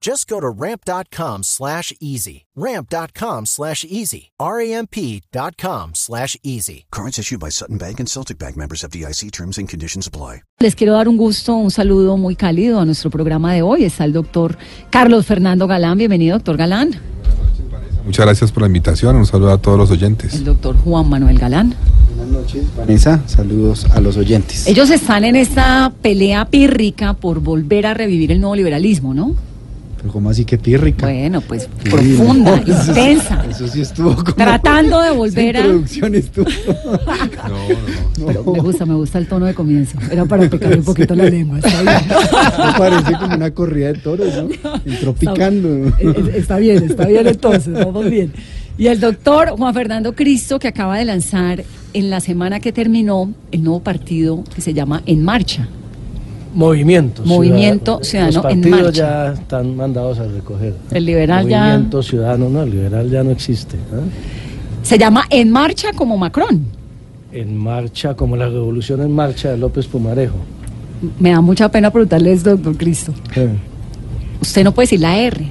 Just go to ramp.com slash easy. Ramp.com slash easy. R-A-M-P.com slash easy. Cards issued by Sutton Bank and Celtic Bank members of DIC terms and conditions apply. Les quiero dar un gusto, un saludo muy cálido a nuestro programa de hoy. Está el doctor Carlos Fernando Galán. Bienvenido, doctor Galán. Muchas gracias por la invitación. Un saludo a todos los oyentes. El doctor Juan Manuel Galán. Buenas noches, Vanessa. Saludos a los oyentes. Ellos están en esta pelea pírrica por volver a revivir el nuevo liberalismo, ¿no? Pero ¿cómo así que pírrica? Bueno, pues profunda, No, eso sí- intensa. Eso sí estuvo como... Tratando de volver a... introducción estuvo... No, no, no. Pero me gusta, me gusta el tono de comienzo. Era para picar un poquito la lengua. Está bien. Me parece como una corrida de toros, ¿no? Entró picando. Eh, eh, Está bien, está bien entonces, vamos bien. Y el doctor Juan Fernando Cristo, que acaba de lanzar en la semana que terminó el nuevo partido que se llama En Marcha. Movimiento. Movimiento Ciudadano Los en partidos Marcha. ya están mandados a recoger. El liberal ya- Movimiento Ciudadano, no, el liberal ya no existe. ¿eh? Se llama En Marcha como Macron. En marcha, como la revolución en marcha de López Pumarejo. Me da mucha pena preguntarle esto, doctor Cristo. Usted no puede decir la R,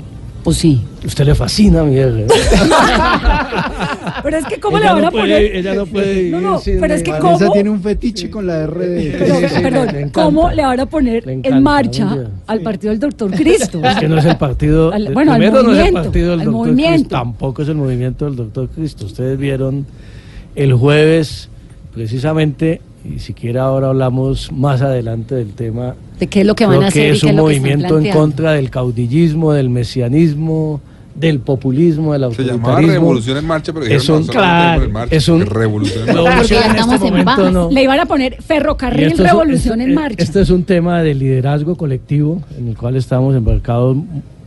¿o sí? Usted le fascina mi R. ¿eh? Pero es que, ¿cómo Ella le van no a puede- poner? ella no puede No, vivir no, sin- pero es que, Vanessa ¿cómo? tiene un fetiche con la R de... Pero, Sí, sí, sí, perdón, le. ¿cómo le van a poner en marcha al partido del doctor Cristo? Es que no es el partido. Al- bueno, al primero no es el movimiento, partido del al doctor movimiento. Cristo, tampoco es el movimiento del doctor Cristo. Ustedes vieron el jueves, precisamente, y siquiera ahora hablamos más adelante del tema. ¿De qué es lo que van creo a hacer que y es es un que están movimiento en contra del caudillismo, del mesianismo, del populismo, del Se llamaba autoritarismo. Revolución en Marcha, pero Es un- no, solamente claro, en marcha, es un- Revolución en No, Marcha. En este estamos en momento baja. no. Le iban a poner Y ferrocarril es- revolución esto- en marcha. Este es un tema de liderazgo colectivo en el cual estamos embarcados,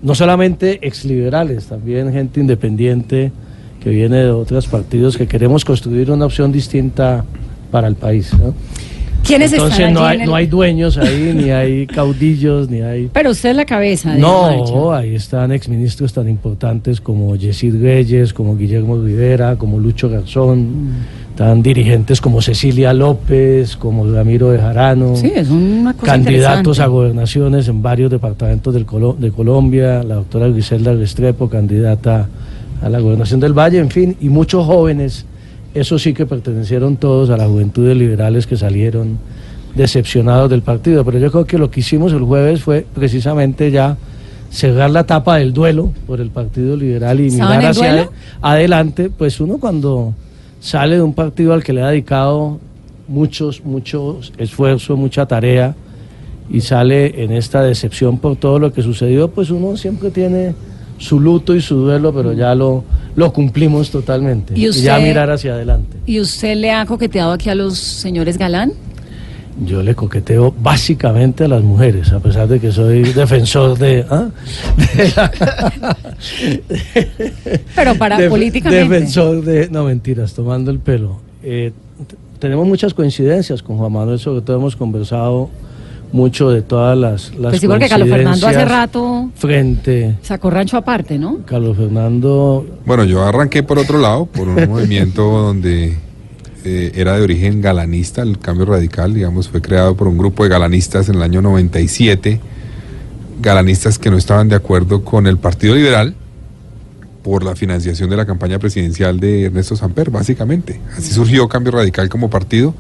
no solamente exliberales, también gente independiente que viene de otros partidos que queremos construir una opción distinta para el país. ¿no? ¿Quiénes Entonces están no allí hay, en el- no hay dueños ahí, ni hay caudillos, ni hay... Pero usted es la cabeza de No, ahí están exministros tan importantes como Yesid Reyes, como Guillermo Rivera, como Lucho Garzón, Mm. están dirigentes como Cecilia López, como Ramiro de Jarano Sí, es una cosa candidatos a gobernaciones en varios departamentos del Colo- de Colombia, la doctora Griselda Restrepo, candidata a la gobernación del Valle, en fin, y muchos jóvenes, eso sí que pertenecieron todos a la juventud de liberales que salieron decepcionados del partido, pero yo creo que lo que hicimos el jueves fue precisamente ya cerrar la etapa del duelo por el Partido Liberal y ¿Estaban mirar hacia duelo? adelante, pues uno cuando sale de un partido al que le ha dedicado muchos, muchos esfuerzo, mucha tarea y sale en esta decepción por todo lo que sucedió, pues uno siempre tiene su luto y su duelo, pero ya lo, lo cumplimos totalmente. ¿Y ya mirar hacia adelante. ¿Y usted le ha coqueteado aquí a los señores Galán? Yo le coqueteo básicamente a las mujeres, a pesar de que soy defensor de... ¿ah? de la- Pero para Def- políticamente. Defensor de... No, mentiras, tomando el pelo. Eh, tenemos muchas coincidencias con Juan Manuel, sobre todo hemos conversado mucho de todas las, las Pues sí, porque Carlos Fernando hace rato Frente... sacó rancho aparte, ¿no? Carlos Fernando Bueno, yo arranqué por otro lado, por un movimiento donde eh, era de origen galanista, el cambio radical, digamos, fue creado por un grupo de galanistas en el año 97, galanistas que no estaban de acuerdo con el Partido Liberal por la financiación de la campaña presidencial de Ernesto Samper, básicamente. Así surgió Cambio Radical como partido.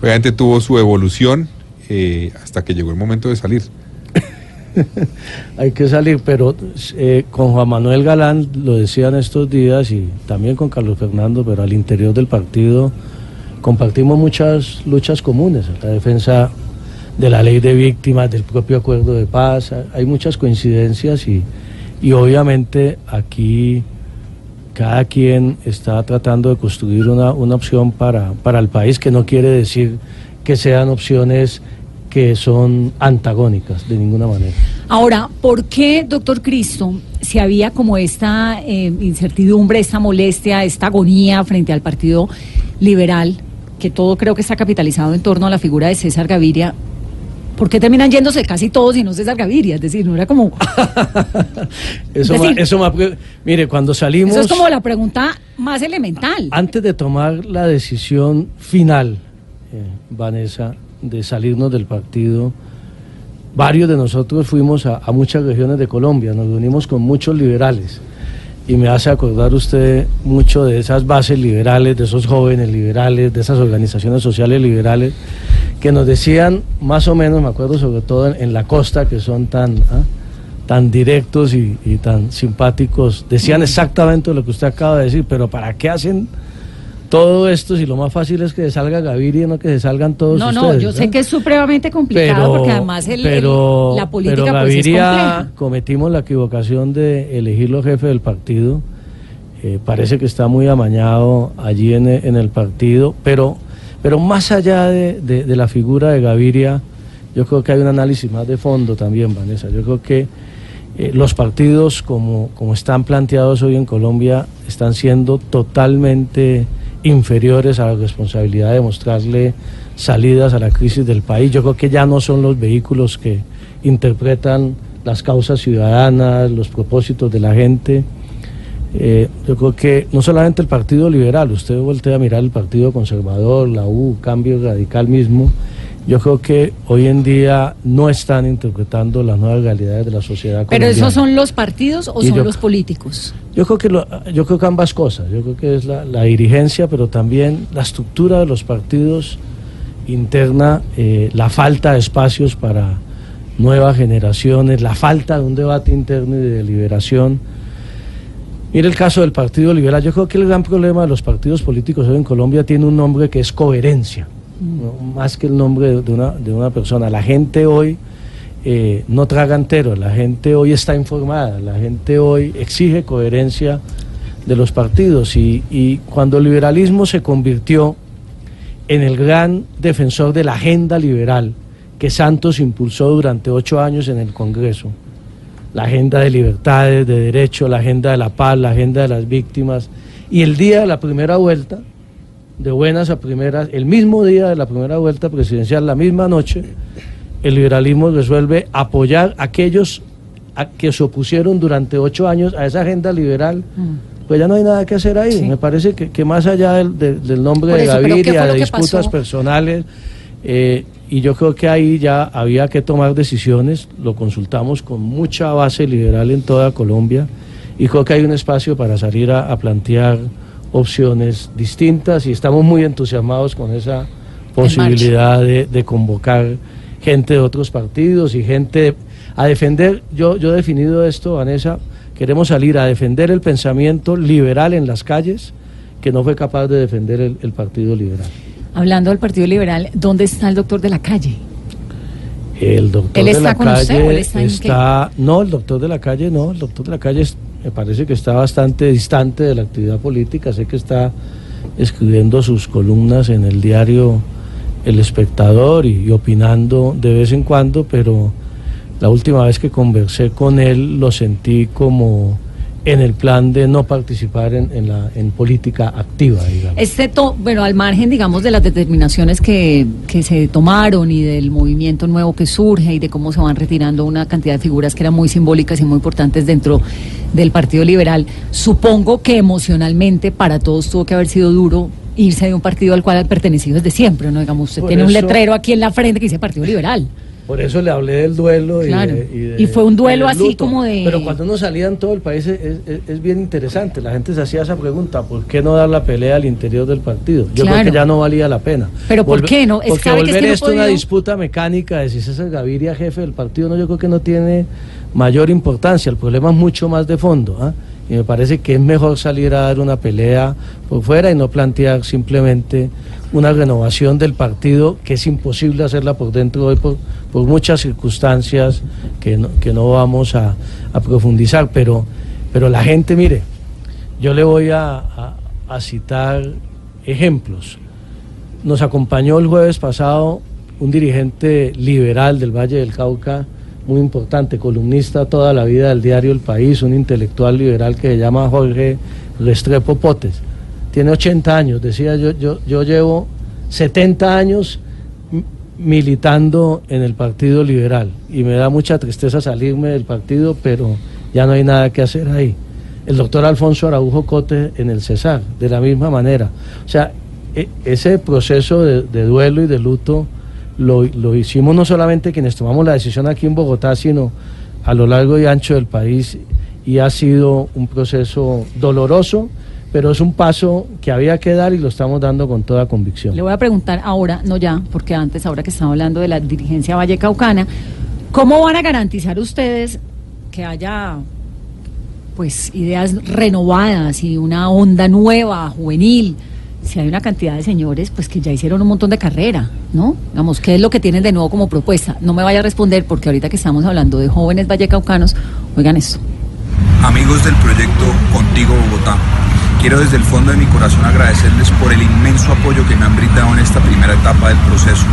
Obviamente tuvo su evolución eh, hasta que llegó el momento de salir. hay que salir, pero eh, con Juan Manuel Galán lo decían estos días y también con Carlos Fernando, pero al interior del partido compartimos muchas luchas comunes, la defensa de la ley de víctimas, del propio acuerdo de paz. Hay muchas coincidencias y, y obviamente aquí cada quien está tratando de construir una, una opción para, para el país que no quiere decir que sean opciones que son antagónicas de ninguna manera. Ahora, ¿por qué, doctor Cristo, si había como esta eh, incertidumbre, esta molestia, esta agonía frente al Partido Liberal, que todo creo que está capitalizado en torno a la figura de César Gaviria, ¿por qué terminan yéndose casi todos y no César Gaviria? Es decir, no era como... eso, ma- decir- eso ma- mire, cuando salimos... Eso es como la pregunta más elemental. Antes de tomar la decisión final, eh, Vanessa, de salirnos del partido, varios de nosotros fuimos a, a muchas regiones de Colombia, nos reunimos con muchos liberales. Y me hace acordar usted mucho de esas bases liberales, de esos jóvenes liberales, de esas organizaciones sociales liberales que nos decían más o menos, me acuerdo sobre todo en, en la costa, que son tan, ¿ah? tan directos y, y tan simpáticos, decían exactamente lo que usted acaba de decir, pero ¿para qué hacen todo esto si lo más fácil es que se salga Gaviria y no que se salgan todos No, ustedes? no, yo sé que es supremamente complicado porque además el, el- pero- la política pero pues, es Gaviria cometimos la equivocación de elegirlo jefe del partido. Eh, parece que está muy amañado allí en, en el partido, pero, pero más allá de, de- de la figura de Gaviria, yo creo que hay un análisis más de fondo también, Vanessa. Yo creo que eh, los partidos como, como están planteados hoy en Colombia están siendo totalmente inferiores a la responsabilidad de mostrarle salidas a la crisis del país. Yo creo que ya no son los vehículos que interpretan las causas ciudadanas, los propósitos de la gente. Eh, yo creo que no solamente el Partido Liberal, usted voltea a mirar el Partido Conservador, la U, Cambio Radical mismo, yo creo que hoy en día no están interpretando las nuevas realidades de la sociedad Pero colombiana. esos son los partidos o Y son yo- los políticos? Yo creo que lo- yo creo que ambas cosas. Yo creo que es la, la dirigencia, pero también la estructura de los partidos interna, eh, la falta de espacios para nuevas generaciones, la falta de un debate interno y de deliberación. Mire el caso del Partido Liberal. Yo creo que el gran problema de los partidos políticos hoy en Colombia tiene un nombre que es coherencia. Más que el nombre de, una, de una persona. La gente hoy eh, no traga entero, la gente hoy está informada, la gente hoy exige coherencia de los partidos y, y cuando el liberalismo se convirtió en el gran defensor de la agenda liberal que Santos impulsó durante ocho años en el Congreso, la agenda de libertades, de derechos, la agenda de la paz, la agenda de las víctimas, y el día de la primera vuelta, de buenas a primeras, el mismo día de la primera vuelta presidencial, la misma noche, el liberalismo resuelve apoyar a aquellos a- que se opusieron durante ocho años a esa agenda liberal. Pues ya no hay nada que hacer ahí. Sí. Me parece que, que más allá del, del- del nombre de eso, ¿qué Gaviria, de disputas pasó? personales, eh, y yo creo que ahí ya había que tomar decisiones. Lo consultamos con mucha base liberal en toda Colombia y creo que hay un espacio para salir a, a plantear opciones distintas y estamos muy entusiasmados con esa posibilidad de, de convocar gente de otros partidos y gente a defender, yo, yo he definido esto, Vanessa, queremos salir a defender el pensamiento liberal en las calles que no fue capaz de defender el, el Partido Liberal. Hablando del Partido Liberal, ¿dónde está el doctor de la calle? El doctor ¿Él de la con calle él está en está- no, el doctor de la calle no, el doctor de la calle es- me parece que está bastante distante de la actividad política, sé que está escribiendo sus columnas en el diario El Espectador y, opinando de vez en cuando, pero la última vez que conversé con él lo sentí como en el plan de no participar en, en la, en política activa, digamos. Este to- bueno, al margen, digamos, de las determinaciones que, que se tomaron y del movimiento nuevo que surge y de cómo se van retirando una cantidad de figuras que eran muy simbólicas y muy importantes dentro del Partido Liberal, supongo que emocionalmente para todos tuvo que haber sido duro irse de un partido al cual ha pertenecido desde siempre, ¿no? Digamos, usted Por tiene un letrero aquí en la frente que dice Partido Liberal. Por eso le hablé del duelo. Claro. Y, de- y de- Y fue un duelo así como de- Pero cuando uno salía en todo el país es, es- es bien interesante. La gente se hacía esa pregunta: ¿por qué no dar la pelea al interior del partido? Yo Claro. creo que ya no valía la pena. ¿Pero por qué no? Es- Porque que es volver que no esto una disputa mecánica de si César Gaviria jefe del partido, no, yo creo que no tiene mayor importancia. El problema es mucho más de fondo. ¿ah? Y me parece que es mejor salir a dar una pelea por fuera y no plantear simplemente una renovación del partido que es imposible hacerla por dentro hoy por, muchas circunstancias que no, que no vamos a, profundizar. Pero, pero la gente, mire, yo le voy a citar ejemplos. Nos acompañó el jueves pasado un dirigente liberal del Valle del Cauca, muy importante, columnista toda la vida del diario El País, un intelectual liberal que se llama Jorge Restrepo Potes. Tiene 80 años, decía yo, yo, yo llevo 70 años militando en el Partido Liberal y me da mucha tristeza salirme del partido, pero ya no hay nada que hacer ahí. El doctor Alfonso Araujo Cote en el Cesar, de la misma manera. O sea, e- ese proceso de duelo y de luto lo, lo hicimos no solamente quienes tomamos la decisión aquí en Bogotá, sino a lo largo y ancho del país y ha sido un proceso doloroso, pero es un paso que había que dar y lo estamos dando con toda convicción. Le voy a preguntar ahora, no ya, porque antes, ahora que estamos hablando de la dirigencia Vallecaucana, ¿cómo van a garantizar ustedes que haya pues ideas renovadas y una onda nueva, juvenil? Si hay una cantidad de señores pues que ya hicieron un montón de carrera, ¿no? Digamos, ¿qué es lo que tienen de nuevo como propuesta? No me vaya a responder porque ahorita que estamos hablando de jóvenes vallecaucanos, oigan esto. Amigos del proyecto Contigo Bogotá, quiero desde el fondo de mi corazón agradecerles por el inmenso apoyo que me han brindado en esta primera etapa del proceso.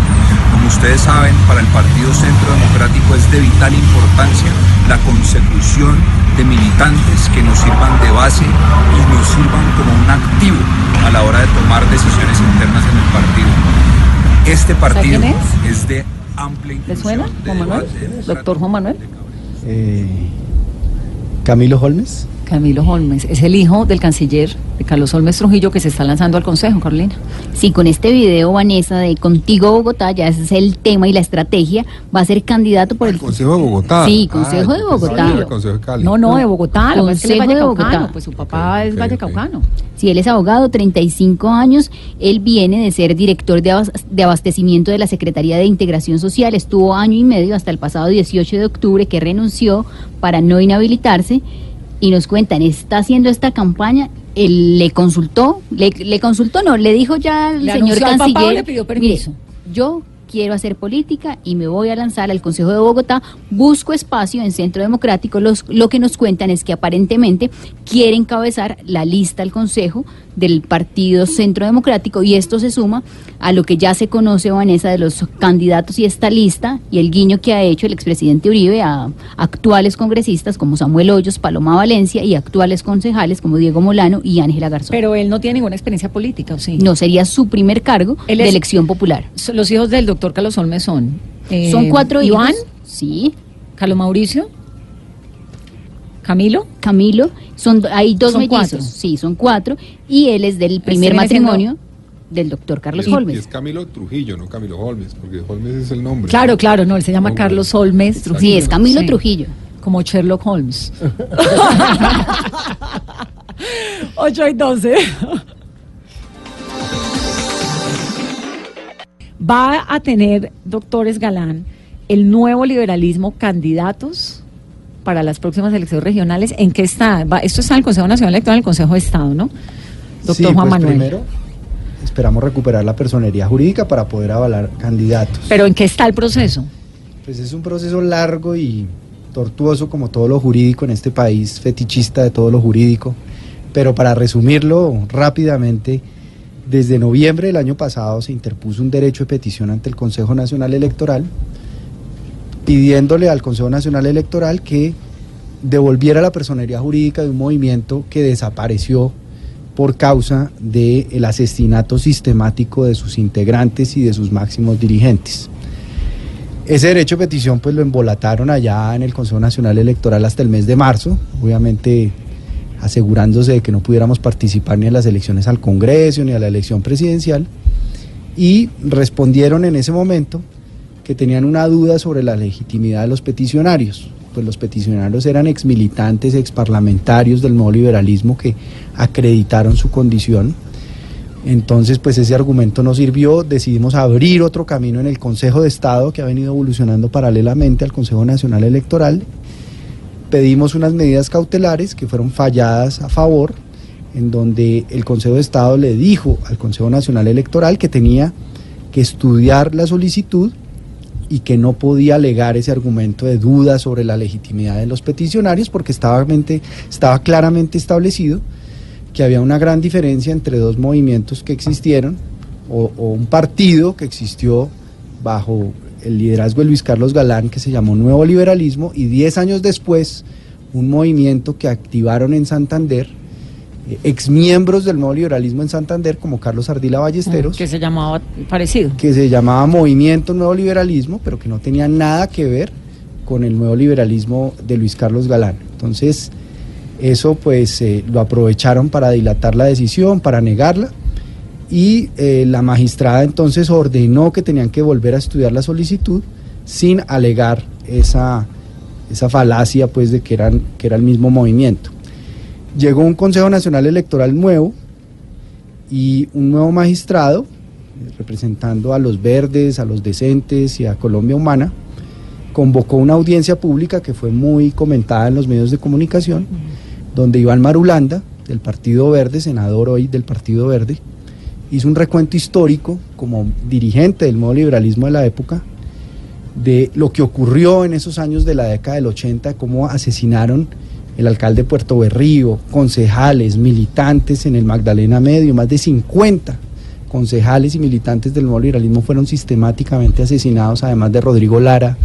Como ustedes saben, para el Partido Centro Democrático es de vital importancia la consecución de militantes que nos sirvan de base y nos sirvan como un activo a la hora de tomar decisiones internas en el partido. Este partido quién es? es de amplia ¿Le suena, de Juan Manuel? Doctor Juan Manuel. Eh, Camilo Holmes. Camilo Holmes, es el hijo del canciller de Carlos Holmes Trujillo que se está lanzando al Consejo, Carolina. Sí, con este video, Vanessa, de Contigo Bogotá, ya ese es el tema y la estrategia, va a ser candidato por El el... Consejo de Bogotá. Sí, Consejo de yo pensaba Bogotá. el Consejo de Cali. No, no, de Bogotá, pasa es que es Consejo de vallecaucano, Bogotá. pues su papá es vallecaucano. Si él es abogado, 35 años, él viene de ser director de, abas- de abastecimiento de la Secretaría de Integración Social, estuvo año y medio hasta el pasado 18 de octubre que renunció para no inhabilitarse y nos cuentan, está haciendo esta campaña, él le consultó, le, le consultó, no, le dijo ya ¿Le señor papá canciller, le pidió permiso? "Mire, yo quiero hacer política y me voy a lanzar al Consejo de Bogotá, busco espacio en Centro Democrático, los, lo que nos cuentan es que aparentemente quiere encabezar la lista al Consejo del Partido Centro Democrático y esto se suma a lo que ya se conoce, Vanessa, de los candidatos y esta lista y el guiño que ha hecho el expresidente Uribe a actuales congresistas como Samuel Hoyos, Paloma Valencia y actuales concejales como Diego Molano y Ángela Garzón. Pero él no tiene ninguna experiencia política, ¿o sí? no sería su primer cargo Él de es- elección popular. Los hijos del doctor Carlos Holmes son... eh, Son cuatro Iván, hijos. Sí. Carlos Mauricio, Camilo, Camilo, son hay dos Son mellizos, cuatro. sí, son cuatro, y él es del primer matrimonio del doctor Carlos Y es- Holmes. y es Camilo Trujillo, no Camilo Holmes, porque Holmes es el nombre. Claro, claro, no, él se llama. Carlos Holmes. Trujillo. Sí, es Camilo Sí, Trujillo. Como Sherlock Holmes. 8 y 12. Va a tener, doctores Galán, el nuevo liberalismo candidatos para las próximas elecciones regionales. ¿En qué está? Va- esto está en el Consejo Nacional Electoral, en el Consejo de Estado, ¿no? Doctor Sí, Juan pues Manuel. Primero, esperamos recuperar la personería jurídica para poder avalar candidatos. Pero ¿en qué está el proceso? Pues es un proceso largo y tortuoso como todo lo jurídico en este país, fetichista de todo lo jurídico. Pero para resumirlo rápidamente, desde noviembre del año pasado se interpuso un derecho de petición ante el Consejo Nacional Electoral pidiéndole al Consejo Nacional Electoral que devolviera la personería jurídica de un movimiento que desapareció por causa del asesinato sistemático de sus integrantes y de sus máximos dirigentes. Ese derecho de petición pues lo embolataron allá en el Consejo Nacional Electoral hasta el mes de marzo, obviamente asegurándose de que no pudiéramos participar ni en las elecciones al Congreso ni a la elección presidencial y respondieron en ese momento que tenían una duda sobre la legitimidad de los peticionarios. Pues los peticionarios eran exmilitantes, exparlamentarios del nuevo liberalismo que acreditaron su condición. Entonces, pues ese argumento no sirvió, decidimos abrir otro camino en el Consejo de Estado que ha venido evolucionando paralelamente al Consejo Nacional Electoral pedimos unas medidas cautelares que fueron falladas a favor, en donde el Consejo de Estado le dijo al Consejo Nacional Electoral que tenía que estudiar la solicitud y que no podía alegar ese argumento de duda sobre la legitimidad de los peticionarios porque estaba, claramente establecido que había una gran diferencia entre dos movimientos que existieron o, un partido que existió bajo el liderazgo de Luis Carlos Galán que se llamó Nuevo Liberalismo y diez años después un movimiento que activaron en Santander exmiembros del nuevo liberalismo en Santander como Carlos Ardila Ballesteros. Que se llamaba parecido. Que se llamaba Movimiento Nuevo Liberalismo, pero que no tenía nada que ver con el nuevo liberalismo de Luis Carlos Galán. Entonces, eso pues eh, lo aprovecharon para dilatar la decisión, para negarla y eh, la magistrada entonces ordenó que tenían que volver a estudiar la solicitud sin alegar esa, esa falacia pues de que, eran, que era el mismo movimiento. Llegó un Consejo Nacional Electoral nuevo y un nuevo magistrado representando a los verdes, a los decentes y a Colombia Humana, convocó una audiencia pública que fue muy comentada en los medios de comunicación, donde Iván Marulanda, del Partido Verde, senador hoy del Partido Verde, hizo un recuento histórico como dirigente del nuevo liberalismo de la época de lo que ocurrió en esos años de la década del 80, cómo asesinaron el alcalde de Puerto Berrío, concejales, militantes en el Magdalena Medio, más de 50 concejales y militantes del nuevo liberalismo fueron sistemáticamente asesinados, además de Rodrigo Lara,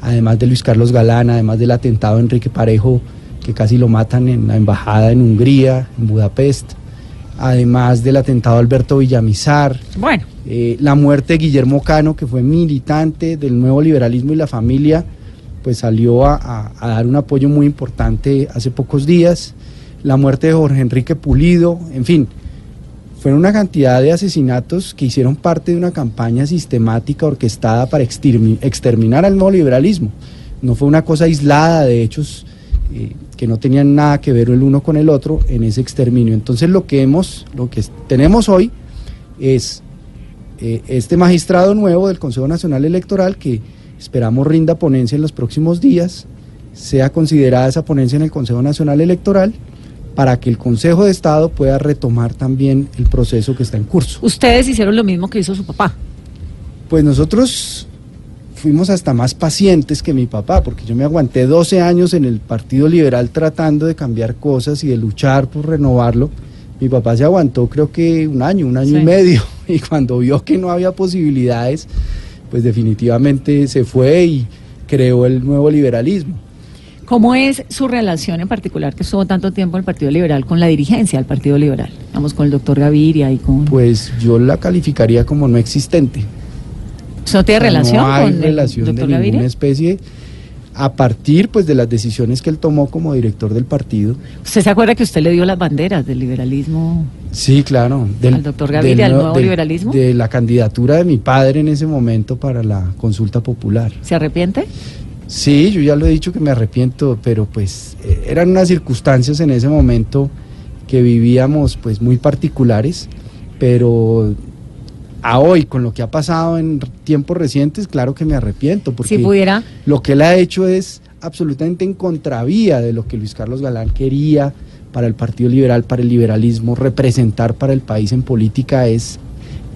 además de Luis Carlos Galán, además del atentado de Enrique Parejo, que casi lo matan en la embajada en Hungría, en Budapest además del atentado Alberto Villamizar. Bueno. Eh, la muerte de Guillermo Cano, que fue militante del nuevo liberalismo y la familia, pues salió a, dar un apoyo muy importante hace pocos días. La muerte de Jorge Enrique Pulido, en fin, fueron una cantidad de asesinatos que hicieron parte de una campaña sistemática orquestada para exterminar al nuevo liberalismo. No fue una cosa aislada de hechos eh, que no tenían nada que ver el uno con el otro en ese exterminio. Entonces lo que hemos, lo que tenemos hoy es eh, este magistrado nuevo del Consejo Nacional Electoral que esperamos rinda ponencia en los próximos días, sea considerada esa ponencia en el Consejo Nacional Electoral para que el Consejo de Estado pueda retomar también el proceso que está en curso. Ustedes hicieron lo mismo que hizo su papá. Pues nosotros fuimos hasta más pacientes que mi papá, porque yo me aguanté 12 años en el Partido Liberal tratando de cambiar cosas y de luchar por renovarlo. Mi papá se aguantó creo que un año, un año y medio, y cuando vio que no había posibilidades, pues definitivamente se fue y creó el nuevo liberalismo. ¿Cómo es su relación en particular que estuvo tanto tiempo en el Partido Liberal con la dirigencia del Partido Liberal? Vamos con el doctor Gaviria y con... Pues yo la calificaría como no existente. ¿Eso tiene relación no hay relación de ninguna especie a partir pues de las decisiones que él tomó como director del partido. ¿Usted se acuerda que usted le dio las banderas del liberalismo? Sí, claro. Del, al doctor Gaviria, del, nuevo liberalismo. De la candidatura de mi padre en ese momento para la consulta popular. ¿Se arrepiente? Sí, yo ya lo he dicho que me arrepiento, pero pues eh, eran unas circunstancias en ese momento que vivíamos pues muy particulares, pero a hoy, con lo que ha pasado en tiempos recientes, claro que me arrepiento, porque si pudiera. lo que él ha hecho es absolutamente en contravía de lo que Luis Carlos Galán quería para el Partido Liberal, para el liberalismo, representar para el país en política es,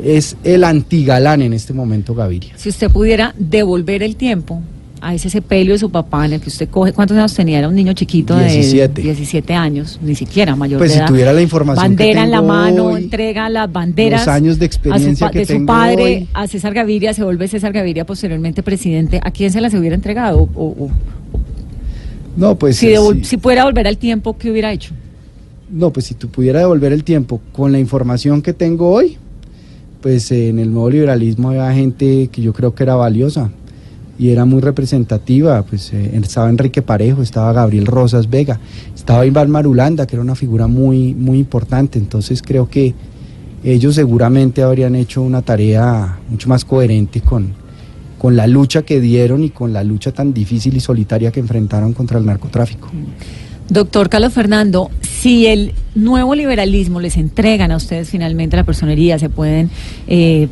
es el antigalán en este momento, Gaviria. Si usted pudiera devolver el tiempo a ese sepelio de su papá en el que usted coge, ¿cuántos años tenía? Era un niño chiquito de 17 años, ni siquiera mayor pues de si tuviera la información Bandera en la mano, entrega las banderas. Los años de experiencia de su padre a César Gaviria, se vuelve César Gaviria posteriormente presidente. ¿A quién se las hubiera entregado? no, pues... Si, si pudiera volver al tiempo, ¿qué hubiera hecho? No, pues si tú pudiera devolver el tiempo con la información que tengo hoy, pues en el nuevo liberalismo había gente que yo creo que era valiosa y era muy representativa, pues eh, estaba Enrique Parejo, estaba Gabriel Rosas Vega, estaba Iván Marulanda, que era una figura muy, muy importante, entonces creo que ellos seguramente habrían hecho una tarea mucho más coherente con, con la lucha que dieron y con la lucha tan difícil y solitaria que enfrentaron contra el narcotráfico. Doctor Carlos Fernando, si el nuevo liberalismo les entregan a ustedes finalmente la personería, se pueden... Eh,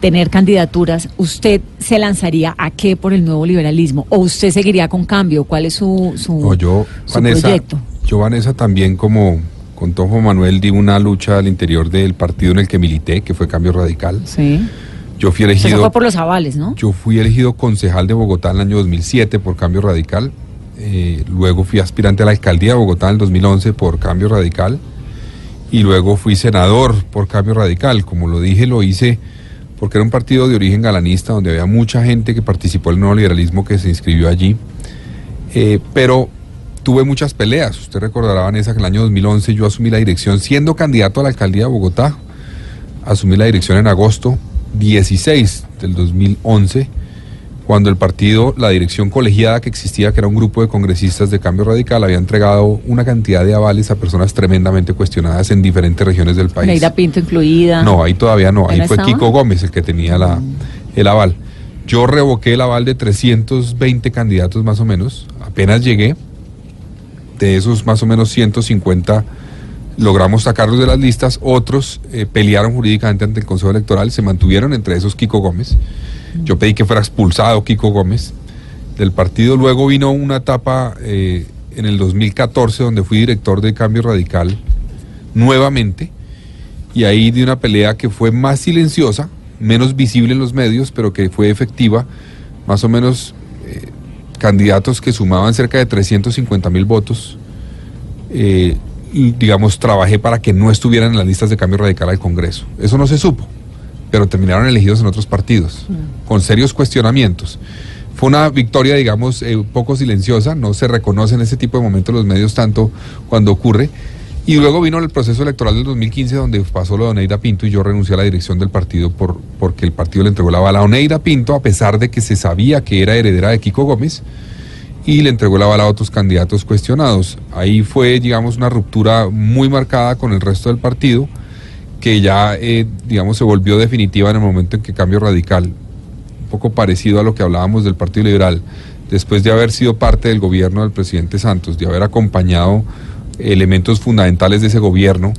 tener candidaturas, ¿usted se lanzaría a qué por el nuevo liberalismo? ¿O usted seguiría con cambio? ¿Cuál es su, su, No, yo, su Vanessa, proyecto? yo, Vanessa, también como con Tojo Manuel di una lucha al interior del partido en el que milité, que fue Cambio Radical. Sí. Yo fui Eso elegido, fue por los avales, ¿no? yo fui elegido concejal de Bogotá en el año 2007 por Cambio Radical. Eh, luego fui aspirante a la alcaldía de Bogotá en el 2011 por Cambio Radical. Y luego fui senador por Cambio Radical. Como lo dije, lo hice porque era un partido de origen galanista, donde había mucha gente que participó del nuevo liberalismo que se inscribió allí. Eh, pero tuve muchas peleas. Usted recordará, Vanessa, que en el año 2011 yo asumí la dirección, siendo candidato a la alcaldía de Bogotá. Asumí la dirección en agosto 16 del 2011, cuando el partido, la dirección colegiada que existía, que era un grupo de congresistas de cambio radical, había entregado una cantidad de avales a personas tremendamente cuestionadas en diferentes regiones del país. Neida Pinto incluida. No, ahí todavía no. ¿Ya Ahí fue estaba? Kiko Gómez el que tenía la, el aval. Yo revoqué el aval de 320 candidatos más o menos. Apenas llegué. De esos más o menos 150 logramos sacarlos de las listas. Otros eh, pelearon jurídicamente ante el Consejo Electoral. Se mantuvieron entre esos Kiko Gómez. Yo pedí que fuera expulsado Kiko Gómez del partido. Luego vino una etapa eh, en el 2014 donde fui director de Cambio Radical nuevamente y ahí di una pelea que fue más silenciosa, menos visible en los medios, pero que fue efectiva, más o menos eh, candidatos que sumaban cerca de 350 mil votos. eh, digamos, trabajé para que no estuvieran en las listas de cambio radical al Congreso. Eso no se supo, pero terminaron elegidos en otros partidos, con serios cuestionamientos. Fue una victoria, digamos, eh, un poco silenciosa, no se reconoce en ese tipo de momentos los medios tanto cuando ocurre. Y luego vino el proceso electoral del 2015 donde pasó lo de Oneida Pinto y yo renuncié a la dirección del partido por, porque el partido le entregó la bala a Oneida Pinto a pesar de que se sabía que era heredera de Kiko Gómez y le entregó la bala a otros candidatos cuestionados. Ahí fue, digamos, una ruptura muy marcada con el resto del partido que ya, eh, digamos, se volvió definitiva en el momento en que Cambio Radical, un poco parecido a lo que hablábamos del Partido Liberal, después de haber sido parte del gobierno del presidente Santos, de haber acompañado elementos fundamentales de ese gobierno,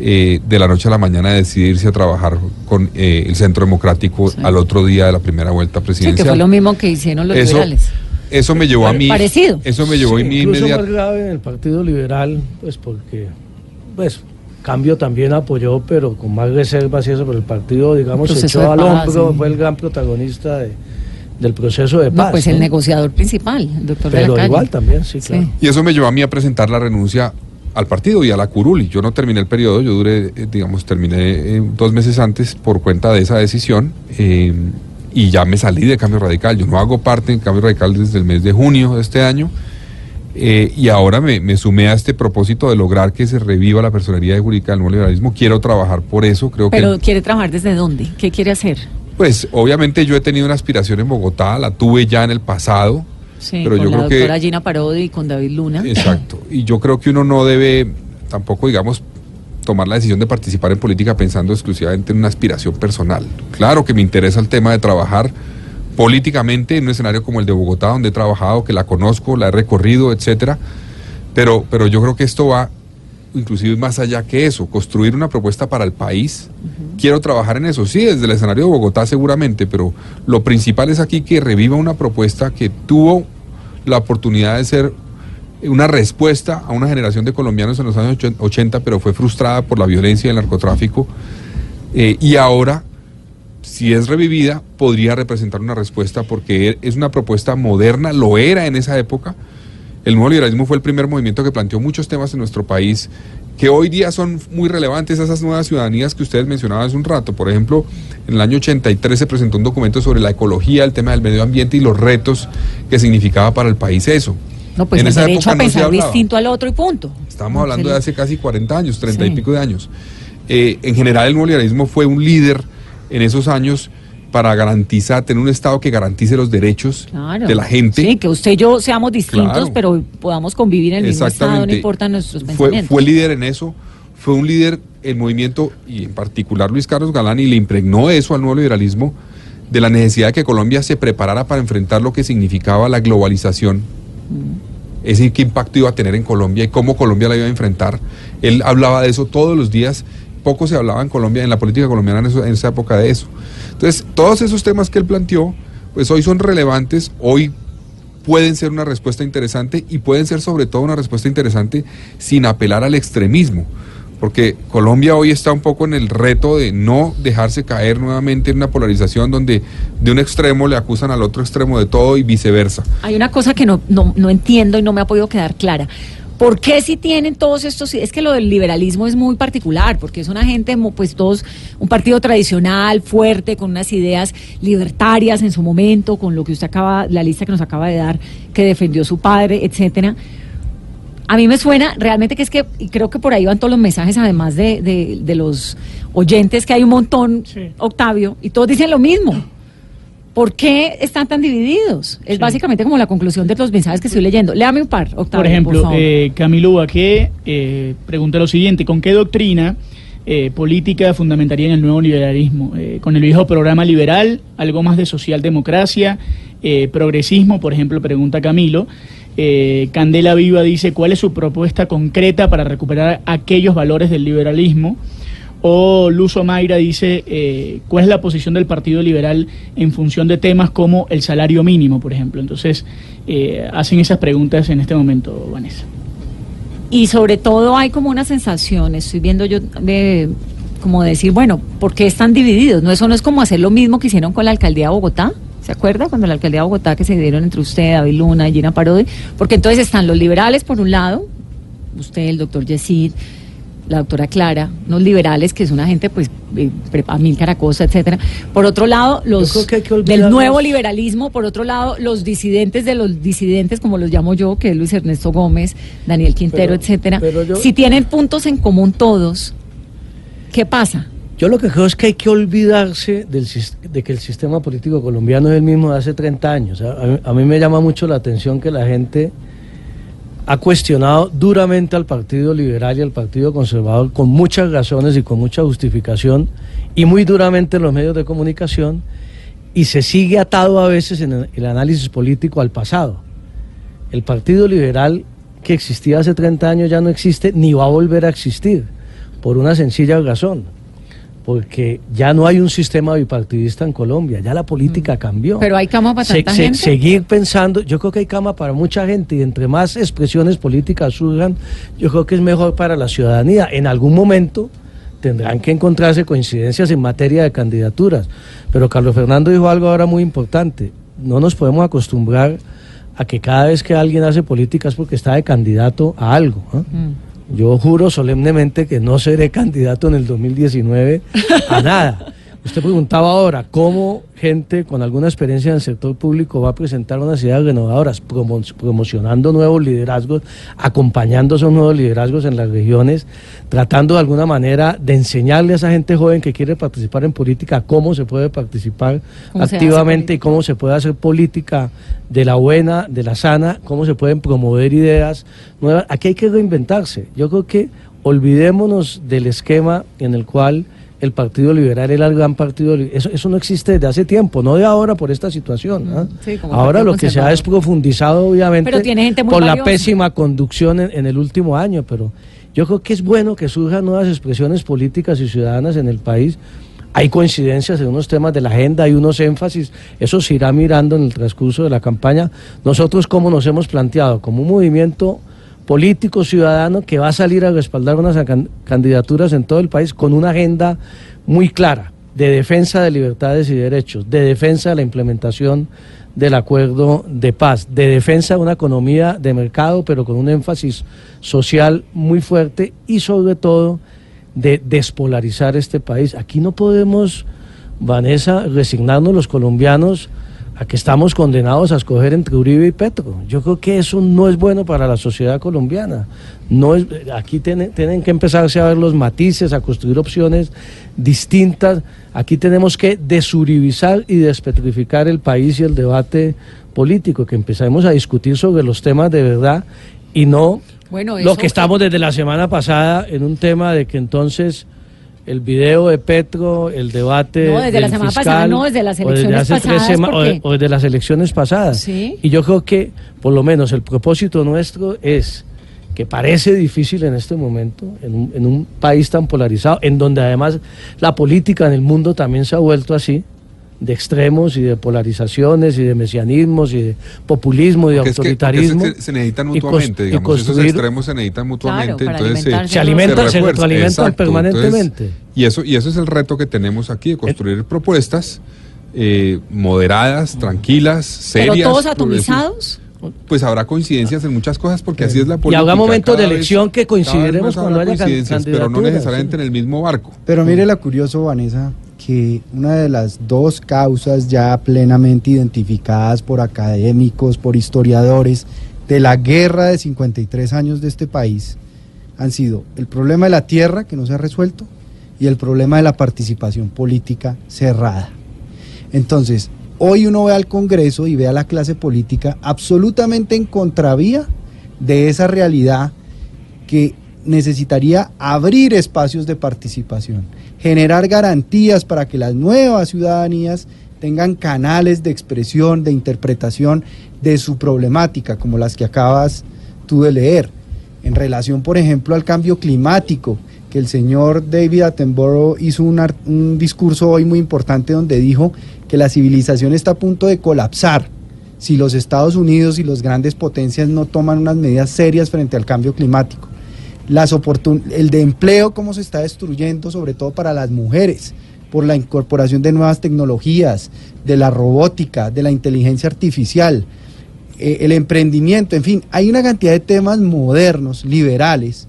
eh, de la noche a la mañana decidirse a trabajar con eh, el Centro Democrático al otro día de la primera vuelta Sí, presidencial. que fue lo mismo que hicieron los Eso- liberales. Eso me llevó a mí. Parecido. Eso me llevó Sí, a mí incluso inmediato. más grave en el Partido Liberal, pues porque, pues, Cambio también apoyó, pero con más reservas y eso, pero el partido, digamos, se echó al hombro, sí. fue el gran protagonista de- del proceso de paz. No, pues el ¿no? negociador principal, el doctor de la Pero calle. igual también, sí, Sí. claro. Y eso me llevó a mí a presentar la renuncia al partido y a la curul. Y yo no terminé el periodo, yo duré, eh, digamos, terminé eh, dos meses antes por cuenta de esa decisión. eh, y ya me salí de Cambio Radical. Yo no hago parte de Cambio Radical desde el mes de junio de este año. Eh, y ahora me, me sumé a este propósito de lograr que se reviva la personería jurídica del nuevo liberalismo. Quiero trabajar por eso. Creo Pero que quiere trabajar desde dónde? ¿Qué quiere hacer? Pues obviamente yo he tenido una aspiración en Bogotá, la tuve ya en el pasado, Sí, pero con yo la creo que... doctora Gina Parodi y con David Luna. Exacto, y yo creo que uno no debe tampoco, digamos, tomar la decisión de participar en política pensando exclusivamente en una aspiración personal. Claro que me interesa el tema de trabajar políticamente en un escenario como el de Bogotá, donde he trabajado, que la conozco, la he recorrido, etcétera, pero, pero yo creo que esto va inclusive más allá que eso, construir una propuesta para el país. Quiero trabajar en eso, sí, desde el escenario de Bogotá seguramente, pero lo principal es aquí que reviva una propuesta que tuvo la oportunidad de ser una respuesta a una generación de colombianos en los años 80, pero fue frustrada por la violencia y el narcotráfico. Eh, y ahora, si es revivida, podría representar una respuesta porque es una propuesta moderna, lo era en esa época. El nuevo liberalismo fue el primer movimiento que planteó muchos temas en nuestro país que hoy día son muy relevantes a esas nuevas ciudadanías que ustedes mencionaban hace un rato. Por ejemplo, en el año 83 se presentó un documento sobre la ecología, el tema del medio ambiente y los retos que significaba para el país eso. No, pues En el esa derecho época a pensar distinto al otro y punto. Estamos hablando de hace casi 40 años, 30 Sí. y pico de años. Eh, en general, el nuevo liberalismo fue un líder en esos años para garantizar, tener un Estado que garantice los derechos Claro. de la gente. Sí, que usted y yo seamos distintos, Claro. pero podamos convivir en el mismo estado, no importan nuestros fue, pensamientos. fue líder en eso, fue un líder el movimiento, y en particular Luis Carlos Galán, y le impregnó eso al nuevo liberalismo, de la necesidad de que Colombia se preparara para enfrentar lo que significaba la globalización, ese qué impacto iba a tener en Colombia y cómo Colombia la iba a enfrentar. Él hablaba de eso todos los días poco se hablaba en Colombia, en la política colombiana en, esa época de eso. Entonces, todos esos temas que él planteó, pues hoy son relevantes, hoy pueden ser una respuesta interesante y pueden ser sobre todo una respuesta interesante sin apelar al extremismo. Porque Colombia hoy está un poco en el reto de no dejarse caer nuevamente en una polarización donde de un extremo le acusan al otro extremo de todo y viceversa. Hay una cosa que no, no entiendo y no me ha podido quedar clara. ¿Por qué si tienen todos estos? Es que lo del liberalismo es muy particular, porque es una gente, pues todos, un partido tradicional, fuerte, con unas ideas libertarias en su momento, con lo que usted acaba, la lista que nos acaba de dar, que defendió su padre, etcétera. A mí me suena realmente que es que, y creo que por ahí van todos los mensajes, además de, de- de los oyentes, que hay un montón, Octavio, y todos dicen lo mismo. ¿Por qué están tan divididos? Es básicamente como la conclusión de los mensajes que estoy leyendo. Léame un par, Octavio. Por ejemplo, eh, Camilo Baqué eh, pregunta lo siguiente, ¿con qué doctrina eh, política fundamentaría en el nuevo liberalismo? Eh, ¿Con el viejo programa liberal, algo más de socialdemocracia, eh, progresismo, por ejemplo, pregunta Camilo? Eh, Candela Viva dice, ¿cuál es su propuesta concreta para recuperar aquellos valores del liberalismo? O Luzo Mayra dice, eh, ¿cuál es la posición del Partido Liberal en función de temas como el salario mínimo, por ejemplo? Entonces, eh, hacen esas preguntas en este momento, Vanessa. Y sobre todo hay como una sensación, estoy viendo yo de como decir, bueno, ¿por qué están divididos? No, eso no es como hacer lo mismo que hicieron con la alcaldía de Bogotá. ¿Se acuerda cuando la alcaldía de Bogotá que se dieron entre usted, David Luna y Gina Parodi? Porque entonces están los liberales por un lado, usted, el doctor Yesid, la doctora Clara, unos liberales que es una gente, pues, eh, mil caracosa, etcétera. Por otro lado, los que que del nuevo liberalismo, por otro lado, los disidentes de los disidentes, como los llamo yo, que es Luis Ernesto Gómez, Daniel Quintero, Pero- etcétera. pero yo- Si tienen puntos en común todos, ¿qué pasa? Yo lo que creo es que hay que olvidarse del, de que el sistema político colombiano es el mismo de hace 30 años. A, a mí- a mí me llama mucho la atención que la gente ha cuestionado duramente al Partido Liberal y al Partido Conservador con muchas razones y con mucha justificación y muy duramente en los medios de comunicación y se sigue atado a veces en el, análisis político al pasado. El Partido Liberal que existía hace 30 años ya no existe ni va a volver a existir por una sencilla razón porque ya no hay un sistema bipartidista en Colombia, ya la política cambió. Pero hay cama para tanta se- gente. seguir pensando, yo creo que hay cama para mucha gente y entre más expresiones políticas surjan, yo creo que es mejor para la ciudadanía. En algún momento tendrán que encontrarse coincidencias en materia de candidaturas. Pero Carlos Fernando dijo algo ahora muy importante, no nos podemos acostumbrar a que cada vez que alguien hace política es porque está de candidato a algo. ¿ah? Yo juro solemnemente que no seré candidato en el 2019 a nada. Usted preguntaba ahora cómo gente con alguna experiencia en el sector público va a presentar unas ideas renovadoras, promo- promocionando nuevos liderazgos, acompañando esos nuevos liderazgos en las regiones, tratando de alguna manera de enseñarle a esa gente joven que quiere participar en política cómo se puede participar ¿Cómo se hace activamente y cómo se puede hacer política de la buena, de la sana, cómo se pueden promover ideas nuevas. Aquí hay que reinventarse. Yo creo que olvidémonos del esquema en el cual el Partido Liberal era el gran partido. Eso, eso no existe desde hace tiempo, no de ahora por esta situación. ¿ah? Sí, como ahora lo que se ha es profundizado, obviamente, Pero tiene gente muy por la pésima conducción en, en el último año. Pero yo creo que es bueno que surjan nuevas expresiones políticas y ciudadanas en el país. Hay coincidencias en unos temas de la agenda, hay unos énfasis, eso se irá mirando en el transcurso de la campaña. Nosotros, ¿cómo nos hemos planteado? Como un movimiento político ciudadano que va a salir a respaldar unas can- candidaturas en todo el país con una agenda muy clara de defensa de libertades y derechos, de defensa de la implementación del acuerdo de paz, de defensa de una economía de mercado, pero con un énfasis social muy fuerte y sobre todo de despolarizar este país. Aquí no podemos, Vanessa, resignarnos los colombianos a que estamos condenados a escoger entre Uribe y Petro. Yo creo que eso no es bueno para la sociedad colombiana. No es, aquí tienen, tienen que empezarse a ver los matices, a construir opciones distintas. Aquí tenemos que desuribizar y despetrificar el país y el debate político, que empecemos a discutir sobre los temas de verdad y no Bueno, lo que estamos desde la semana pasada en un tema de que entonces el video de Petro, el debate No, desde la semana fiscal, pasada, no, desde las o elecciones hace tres pasadas, o, porque- o desde las elecciones pasadas. Sí. Y yo creo que por lo menos el propósito nuestro es que parece difícil en este momento, en un, en un país tan polarizado, en donde además la política en el mundo también se ha vuelto así, de extremos y de polarizaciones y de mesianismos y de populismo y de Porque es que- porque autoritarismo. es que se necesitan y mutuamente, y digamos, esos extremos se necesitan mutuamente, entonces se, Se alimentan, se Exacto, permanentemente. entonces, y eso y eso es el reto que tenemos aquí de construir propuestas eh, moderadas, tranquilas, serias. Pero todos progresistas. atomizados. Pues habrá coincidencias en muchas cosas porque así es la Y política. habrá momentos de vez- elección que coincidiremos cuando haya can- coincidencias, pero no necesariamente sí. en el mismo barco. Pero mire la curioso, Vanessa, que una de las dos causas ya plenamente identificadas por académicos, por historiadores, de la guerra de 53 años de este país han sido el problema de la tierra, que no se ha resuelto, y el problema de la participación política cerrada. Entonces, hoy uno ve al Congreso y ve a la clase política absolutamente en contravía de esa realidad que necesitaría abrir espacios de participación, generar garantías para que las nuevas ciudadanías tengan canales de expresión, de interpretación de su problemática, como las que acabas tú de leer, en relación, por ejemplo, al cambio climático, que el señor David Attenborough hizo un, un discurso hoy muy importante donde dijo que la civilización está a punto de colapsar si los Estados Unidos y las grandes potencias no toman unas medidas serias frente al cambio climático. Las oportun- el de empleo, cómo se está destruyendo, sobre todo para las mujeres, por la incorporación de nuevas tecnologías, de la robótica, de la inteligencia artificial, eh, el emprendimiento, en fin, hay una cantidad de temas modernos, liberales,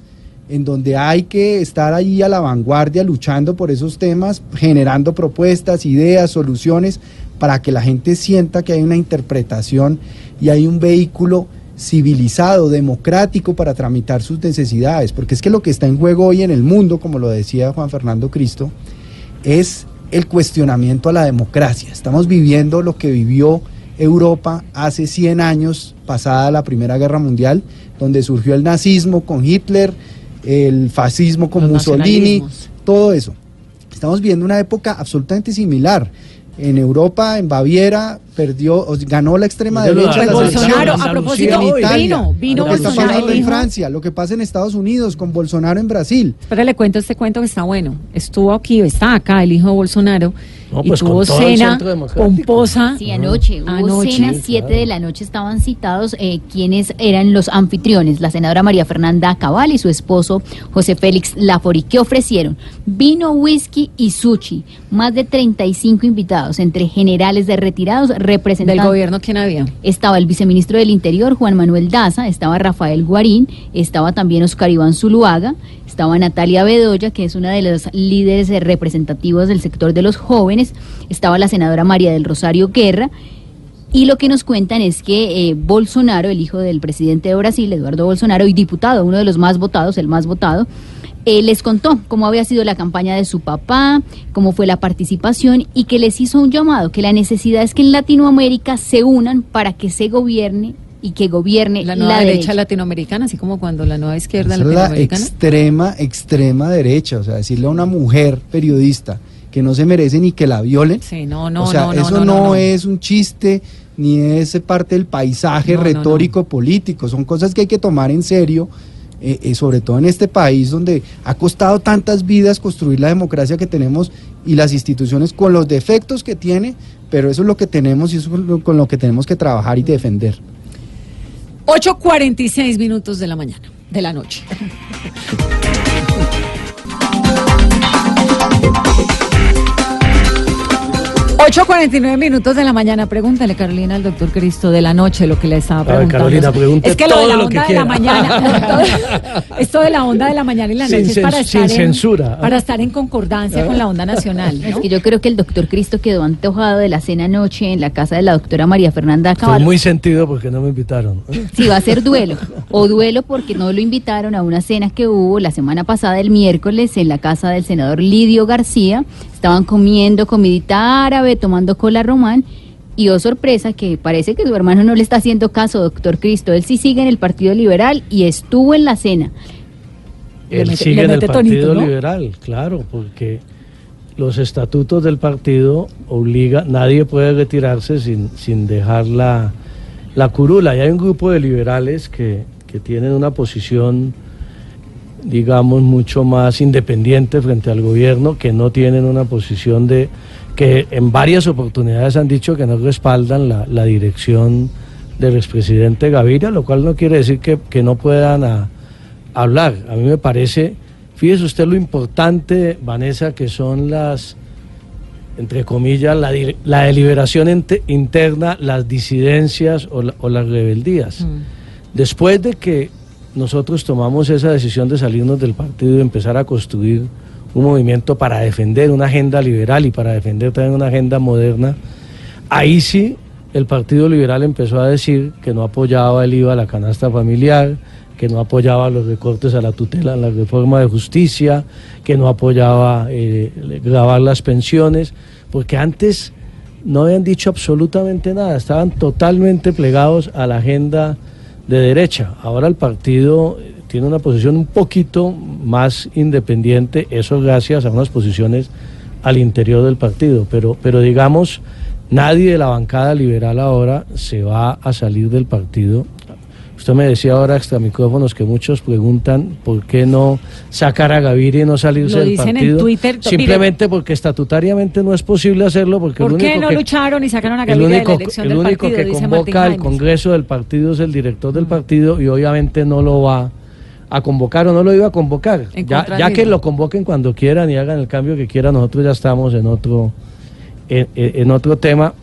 en donde hay que estar ahí a la vanguardia luchando por esos temas, generando propuestas, ideas, soluciones, para que la gente sienta que hay una interpretación y hay un vehículo civilizado, democrático para tramitar sus necesidades, porque es que lo que está en juego hoy en el mundo, como lo decía Juan Fernando Cristo, es el cuestionamiento a la democracia. Estamos viviendo lo que vivió Europa hace 100 años, pasada la Primera Guerra Mundial, donde surgió el nazismo con Hitler, el fascismo con Los Mussolini, todo eso. Estamos viviendo una época absolutamente similar. En Europa, en Baviera, perdió, o ganó la extrema Pues derecha de las Bolsonaro, a propósito, En Italia, vino, vino lo que está Bolsonaro, pasando en Francia, lo que pasa en Estados Unidos con Bolsonaro en Brasil. Pero le cuento este cuento que está bueno. Estuvo aquí, está acá el hijo de Bolsonaro No, y pues con tuvo cena pomposa. Sí, anoche. Hubo Anoche. cena, Sí, 7 claro. de la noche estaban citados eh, quienes eran los anfitriones, la senadora María Fernanda Cabal y su esposo José Félix Lafori. ¿Qué ofrecieron? Vino, whisky y sushi. Más de 35 invitados, entre generales de retirados, Del gobierno, ¿quién había? estaba el viceministro del Interior, Juan Manuel Daza, estaba Rafael Guarín, estaba también Oscar Iván Zuluaga, estaba Natalia Bedoya, que es una de los líderes representativos del sector de los jóvenes, estaba la senadora María del Rosario Guerra, y lo que nos cuentan es que eh, Bolsonaro, el hijo del presidente de Brasil, Eduardo Bolsonaro, y diputado, uno de los más votados, el más votado, eh, les contó cómo había sido la campaña de su papá, cómo fue la participación y que les hizo un llamado, que la necesidad es que en Latinoamérica se unan para que se gobierne y que gobierne La la, nueva derecha. derecha. latinoamericana, así como cuando la nueva izquierda Esa es la latinoamericana. extrema, extrema derecha. O sea, decirle a una mujer periodista que no se merece ni que la violen. Sí, no, no, o sea, no, no, eso no, no, no, no. es un chiste ni es parte del paisaje No, no, no. retórico político. Son cosas que hay que tomar en serio. Eh, eh, sobre todo en este país donde ha costado tantas vidas construir la democracia que tenemos y las instituciones con los defectos que tiene, pero eso es lo que tenemos y eso es lo- con lo que tenemos que trabajar y defender. 8.46 minutos de la mañana, de la noche. Ocho cuarenta y nueve minutos de la mañana. Pregúntale, Carolina, al doctor Cristo de la noche lo que le estaba A ver, preguntando. Carolina, pregunte es que lo de todo la onda de quiera. la mañana, todo- esto de la onda de la mañana y la Sin noche es para estar, sin en, censura. para estar en concordancia con la onda nacional. Es ¿no? que yo creo que el doctor Cristo quedó antojado de la cena anoche en la casa de la doctora María Fernanda Estoy Cabal. muy sentido porque no me invitaron. Si va a ser duelo. O duelo porque no lo invitaron a una cena que hubo la semana pasada, el miércoles, en la casa del senador Lidio García. Estaban comiendo comidita árabe, tomando cola román. Y oh sorpresa que parece que su hermano no le está haciendo caso, doctor Cristo. Él sí sigue en el Partido Liberal y estuvo en la cena. Él mete- sigue en el Partido tonito, ¿no? Liberal, claro, porque los estatutos del partido obliga, nadie puede retirarse sin, sin dejar la, la curula. Y hay un grupo de liberales que, que tienen una posición, digamos, mucho más independiente frente al gobierno, que no tienen una posición de que en varias oportunidades han dicho que no respaldan la, la dirección del expresidente Gaviria, lo cual no quiere decir que, que no puedan a- hablar. A mí me parece, fíjese usted lo importante, Vanessa, que son las, entre comillas, la, la deliberación ente- interna, las disidencias o, la- o las rebeldías. Después de que nosotros tomamos esa decisión de salirnos del partido y empezar a construir un movimiento para defender una agenda liberal y para defender también una agenda moderna, ahí sí el Partido Liberal empezó a decir que no apoyaba el IVA a la canasta familiar, que no apoyaba los recortes a la tutela, la reforma de justicia, que no apoyaba eh, grabar las pensiones, porque antes no habían dicho absolutamente nada, estaban totalmente plegados a la agenda de derecha. Ahora el partido eh, tiene una posición un poquito más independiente, eso gracias a unas posiciones al interior del partido, pero, pero digamos, nadie de la bancada liberal ahora se va a salir del partido. Usted me decía ahora extra micrófonos que muchos preguntan por qué no sacar a Gaviria y no salirse Lo del dicen en partido. Twitter, to- Simplemente porque estatutariamente no es posible hacerlo porque el ¿Por qué único no que lucharon y sacaron a el Gaviria de la único, elección el del único partido? que convoca al. Congreso del partido es el director del partido y obviamente no lo va a convocar o no lo iba a convocar. En Ya, ya que lo convoquen cuando quieran y hagan el cambio que quieran, nosotros ya estamos en otro, en, en- en otro tema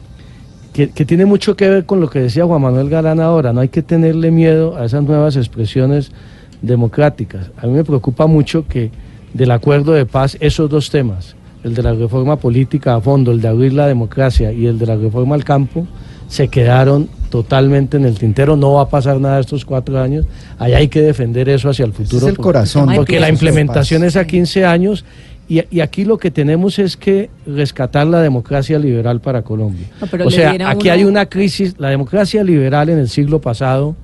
que, que tiene mucho que ver con lo que decía Juan Manuel Galán ahora. No hay que tenerle miedo a esas nuevas expresiones democráticas. A mí me preocupa mucho que del acuerdo de paz esos dos temas, el de la reforma política a fondo, el de abrir la democracia y el de la reforma al campo, se quedaron totalmente en el tintero. No va a pasar nada estos cuatro años. Allá hay que defender eso hacia el futuro. es el porque- corazón Porque la implementación es a 15 años y, y aquí lo que tenemos es que rescatar la democracia liberal para Colombia. No, pero o sea, aquí uno- hay una crisis, la democracia liberal en el siglo pasado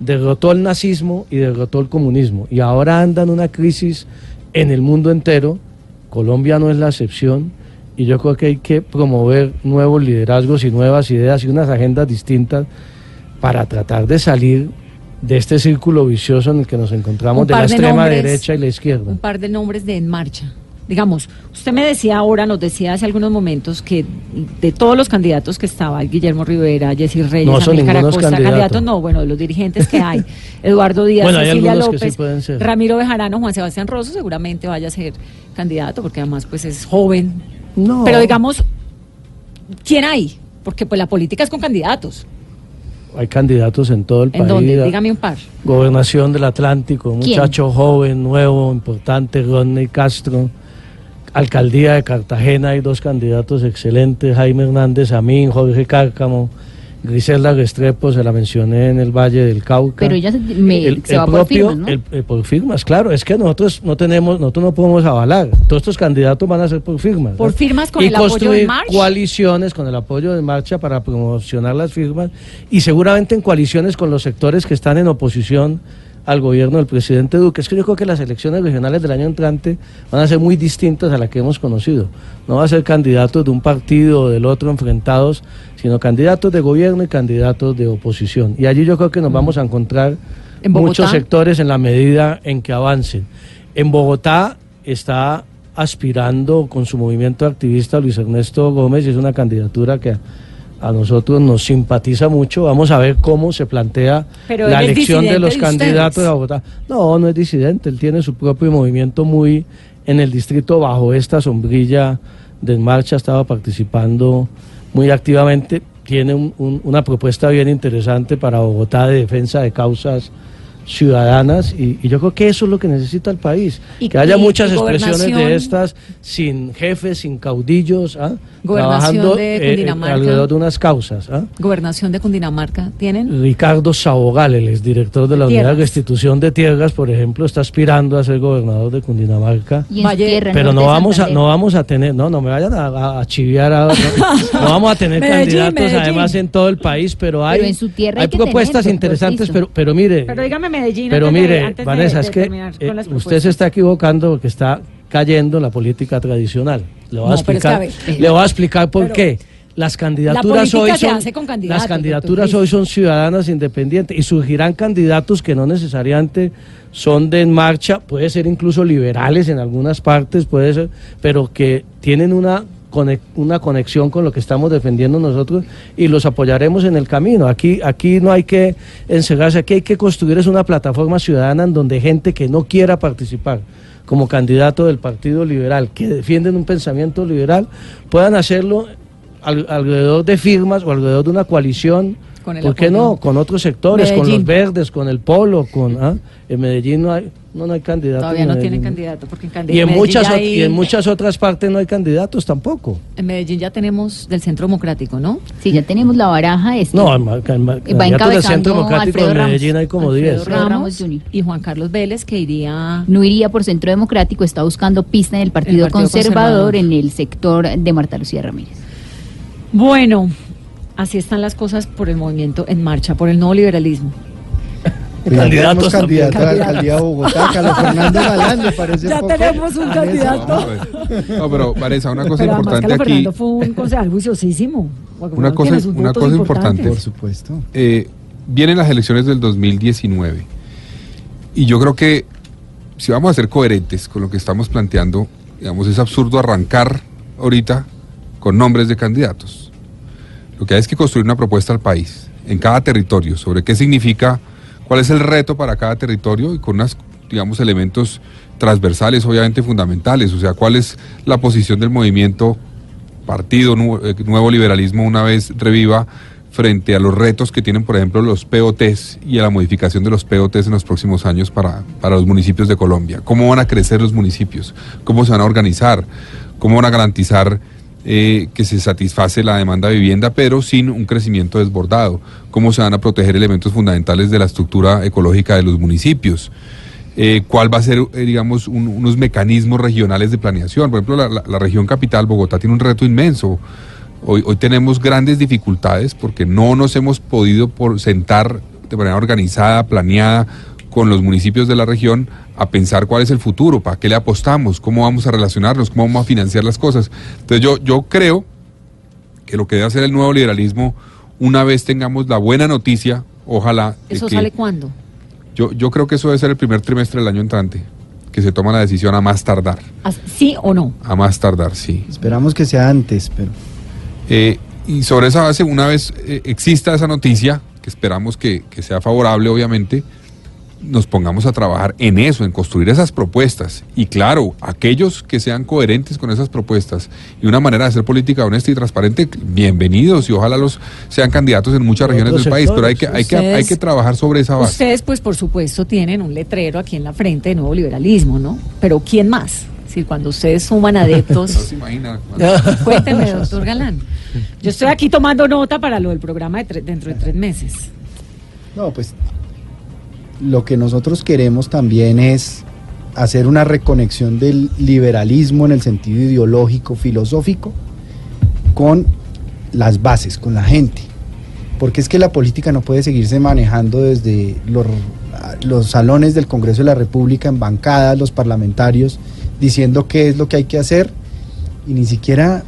derrotó el nazismo y derrotó el comunismo y ahora anda en una crisis en el mundo entero, Colombia no es la excepción y yo creo que hay que promover nuevos liderazgos y nuevas ideas y unas agendas distintas para tratar de salir de este círculo vicioso en el que nos encontramos de la de extrema nombres, derecha y la izquierda. Un par de nombres de En Marcha. Digamos, usted me decía ahora, nos decía hace algunos momentos que de todos los candidatos que estaba, Guillermo Rivera, Jessy Reyes, No son Amílcar ningunos Acosta, candidatos. no, bueno, de los dirigentes que hay, Eduardo Díaz, Bueno, Cecilia López, sí. Ramiro Bejarano, Juan Sebastián Rosso, seguramente vaya a ser candidato, porque además pues es joven. No. Pero digamos, ¿quién hay? Porque pues la política es con candidatos. Hay candidatos en todo el ¿En país. dónde? Dígame un par. Gobernación del Atlántico, un muchacho joven, nuevo, importante, Rodney Castro. Alcaldía de Cartagena hay dos candidatos excelentes, Jaime Hernández Amín, Jorge Cárcamo, Griselda Restrepo, se la mencioné en el Valle del Cauca. Pero ella se- me- el, se el va por propio, firmas, ¿no? el- el por firmas, claro, es que nosotros no tenemos, nosotros no podemos avalar. Todos estos candidatos van a ser por firmas. Por ¿no? firmas con y el apoyo de construir March. coaliciones con el apoyo de Marcha para promocionar las firmas y seguramente en coaliciones con los sectores que están en oposición al gobierno del presidente Duque. Es que yo creo que las elecciones regionales del año entrante van a ser muy distintas a las que hemos conocido. No va a ser candidatos de un partido o del otro enfrentados, sino candidatos de gobierno y candidatos de oposición. Y allí yo creo que nos vamos a encontrar ¿En muchos sectores en la medida en que avancen. En Bogotá está aspirando con su movimiento activista Luis Ernesto Gómez y es una candidatura que a nosotros nos simpatiza mucho. Vamos a ver cómo se plantea Pero la elección de los de candidatos a Bogotá. No, no es disidente, él tiene su propio movimiento muy en el distrito bajo esta sombrilla de En marcha, estaba participando muy activamente. Tiene un- un- una propuesta bien interesante para Bogotá de defensa de causas ciudadanas y, y yo creo que eso es lo que necesita el país, Y- que haya y- muchas y expresiones de estas sin jefes, sin caudillos, ¿ah? Gobernación trabajando de eh, eh, Cundinamarca. alrededor de unas causas. ¿ah? Gobernación de Cundinamarca, ¿tienen? Ricardo Sabogal, el exdirector de la Unidad Tierras. de Restitución de Tierras, por ejemplo, está aspirando a ser gobernador de Cundinamarca. Y en Valle- su tierra, Pero no vamos a, no vamos a tener, no, no me vayan a, a- a chiviar no, no vamos a tener Medellín, candidatos Medellín. además en todo el país, pero hay, Pero en su tierra hay hay que propuestas tener, interesantes, pero, pero mire, Pero dígame Medellín. pero antes de- mire, antes de- Vanessa, de es que eh, usted se está equivocando porque está cayendo en la política tradicional. Le voy a pero es que, explicar, a ver, le voy a explicar por pero- qué. las candidaturas hoy son las candidaturas doctor hoy son ciudadanas independientes y surgirán candidatos que no necesariamente son de en marcha, puede ser incluso liberales en algunas partes, puede ser, pero que tienen una una conexión con lo que estamos defendiendo nosotros y los apoyaremos en el camino. Aquí aquí no hay que encerrarse, aquí hay que construir es una plataforma ciudadana en donde gente que no quiera participar como candidato del Partido Liberal, que defienden un pensamiento liberal, puedan hacerlo al- alrededor de firmas o alrededor de una coalición, ¿por qué apoyo. no? Con otros sectores, con los verdes, con el polo, con ¿ah? en Medellín no hay, no, no hay candidato. Todavía no tienen candidato, porque en, Candi- Y en, Medellín muchas, hay- y en muchas otras partes no hay candidatos tampoco. en Medellín ya tenemos del Centro Democrático, ¿no? Sí, ya tenemos la baraja. Este, No, en, candidatos del encabezando Centro Democrático Alfredo Ramos. Medellín hay como Alfredo 10. Ramos. Ramos Jr. y Juan Carlos Vélez, que iría No iría por Centro Democrático, está buscando pista en el Partido, El Partido conservador, Conservador. en el sector de Marta Lucía Ramírez. Bueno, así están las cosas por el movimiento en marcha, por el nuevo liberalismo. Candidatos tenemos candidato a la alcaldía de Bogotá, Carlos Fernando Galán, me parece Ya poco. tenemos un candidato. No, pues, no, pero Vanessa, una cosa Pero importante Carlos aquí. Fernando fue un concejal juiciosísimo. Una cosa- una cosa importante. Por supuesto. eh, vienen las elecciones del 2019 y yo creo que si vamos a ser coherentes con lo que estamos planteando, digamos, es absurdo arrancar ahorita con nombres de candidatos. Lo que hay es que construir una propuesta al país, en cada territorio, sobre qué significa, cuál es el reto para cada territorio y con unos, digamos, elementos transversales, obviamente fundamentales, o sea, cuál es la posición del movimiento partido eh, nuevo liberalismo una vez reviva frente a los retos que tienen, por ejemplo, los POTs y a la modificación de los POTs en los próximos años para, para los municipios de Colombia. ¿Cómo van a crecer los municipios? ¿Cómo se van a organizar? ¿Cómo van a garantizar eh, que se satisface la demanda de vivienda, pero sin un crecimiento desbordado? ¿Cómo se van a proteger elementos fundamentales de la estructura ecológica de los municipios? eh, cuál va a ser, eh, digamos, un- unos mecanismos regionales de planeación. Por ejemplo, la región capital, Bogotá, tiene un reto inmenso. Hoy, hoy tenemos grandes dificultades porque no nos hemos podido por sentar de manera organizada, planeada con los municipios de la región a pensar cuál es el futuro, para qué le apostamos, cómo vamos a relacionarnos, cómo vamos a financiar las cosas. Entonces yo, yo creo que lo que debe hacer el nuevo liberalismo, una vez tengamos la buena noticia, ojalá... de ¿Eso que- sale cuándo? yo, yo creo que eso debe ser el primer trimestre del año entrante, que se toma la decisión a más tardar. ¿Sí o no? A más tardar, sí. Esperamos que sea antes, pero Eh, y sobre esa base, una vez eh, exista esa noticia, que esperamos que, que sea favorable, obviamente, nos pongamos a trabajar en eso, en construir esas propuestas. Y claro, aquellos que sean coherentes con esas propuestas y una manera de hacer política honesta y transparente, bienvenidos y ojalá los sean candidatos en muchas regiones del país, pero hay que, hay, que, hay que trabajar sobre esa base. Ustedes, pues, por supuesto, tienen un letrero aquí en la frente de nuevo liberalismo, ¿no? Pero ¿quién más? Decir, cuando ustedes suman No adeptos... se imagina. Cuénteme, doctor Galán. Yo estoy aquí tomando nota para lo del programa de dentro de tres meses. no, pues lo que nosotros queremos también es hacer una reconexión del liberalismo en el sentido ideológico, filosófico, con las bases, con la gente. Porque es que la política no puede seguirse manejando desde los, salones del Congreso de la República, en bancadas, los parlamentarios, diciendo qué es lo que hay que hacer y ni siquiera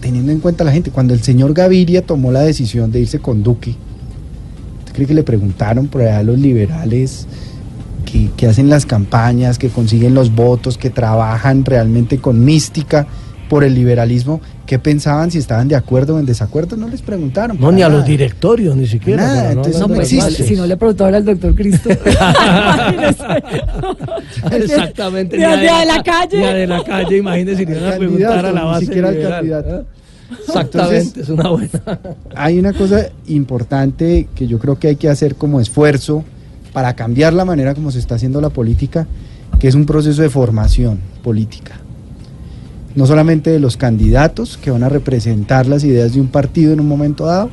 teniendo en cuenta a la gente. Cuando el señor Gaviria tomó la decisión de irse con Duque, ¿usted cree que le preguntaron por allá a los liberales que, que hacen las campañas, que consiguen los votos, que trabajan realmente con mística por el liberalismo? ¿Qué pensaban, si estaban de acuerdo o en desacuerdo? No les preguntaron. No, ni a los directorios, ni siquiera. Nada, para entonces No, no pues, existe. si no le preguntaba al doctor Cristo. Exactamente. Ni ni a al de la calle. Ni a de la calle, imagínese, si le iban a preguntar a la candidato, ni base. siquiera al candidato. Exactamente, Entonces- es una buena. Hay una cosa importante que yo creo que hay que hacer como esfuerzo para cambiar la manera como se está haciendo la política, que es un proceso de formación política. No solamente de los candidatos que van a representar las ideas de un partido en un momento dado,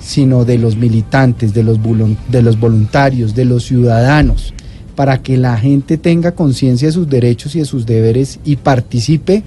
sino de los militantes, de los, volun- de los voluntarios, de los ciudadanos, para que la gente tenga conciencia de sus derechos y de sus deberes y participe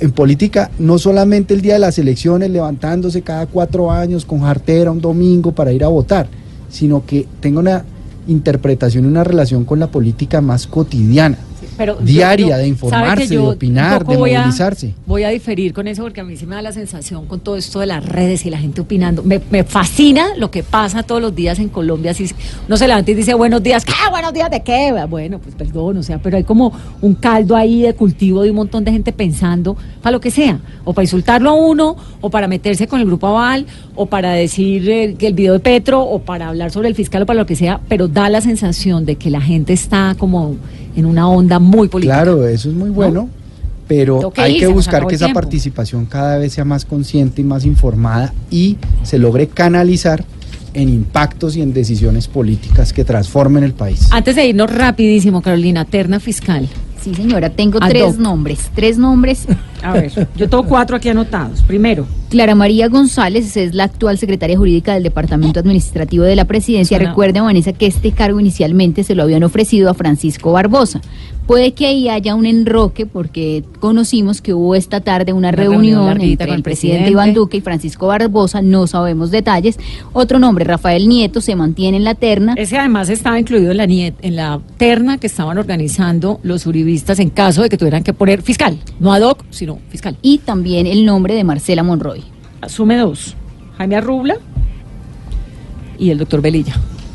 en política no solamente el día de las elecciones levantándose cada cuatro años con jartera un domingo para ir a votar, sino que tenga una interpretación y una relación con la política más cotidiana. Pero diaria yo- de informarse, de opinar, de voy a- movilizarse. Voy a diferir con eso porque a mí sí me da la sensación con todo esto de las redes y la gente opinando. Me, me fascina lo que pasa todos los días en Colombia. Así, uno se levanta y dice buenos días. ¿Qué? ¿Buenos días de qué? Bueno, pues perdón, o sea, pero hay como un caldo ahí de cultivo de un montón de gente pensando para lo que sea. O para insultarlo a uno, o para meterse con el grupo Aval, o para decir eh, que el video de Petro, o para hablar sobre el fiscal o para lo que sea. Pero da la sensación de que la gente está como en una onda muy política. Claro, eso es muy bueno, pero que hay que buscar que esa tiempo. participación cada vez sea más consciente y más informada y se logre canalizar en impactos y en decisiones políticas que transformen el país. Antes de irnos rapidísimo, Carolina, terna fiscal. Sí, señora, tengo Ad tres hoc. nombres. Tres nombres. A ver, yo tengo cuatro aquí anotados. Primero, Clara María González es la actual secretaria jurídica del Departamento Administrativo de la Presidencia. Suena- Recuerde, Vanessa, que este cargo inicialmente se lo habían ofrecido a Francisco Barbosa. Puede que ahí haya un enroque porque conocimos que hubo esta tarde una, Una reunión reunión, larguita entre con el presidente presidente. Iván Duque y Francisco Barbosa. No sabemos detalles. Otro nombre, Rafael Nieto, se mantiene en la terna. ese además estaba incluido en la, en la terna que estaban organizando los uribistas en caso de que tuvieran que poner fiscal. No ad hoc, sino fiscal. Y también el nombre de Marcela Monroy. Asume dos. Jaime Arrubla y el doctor Velilla.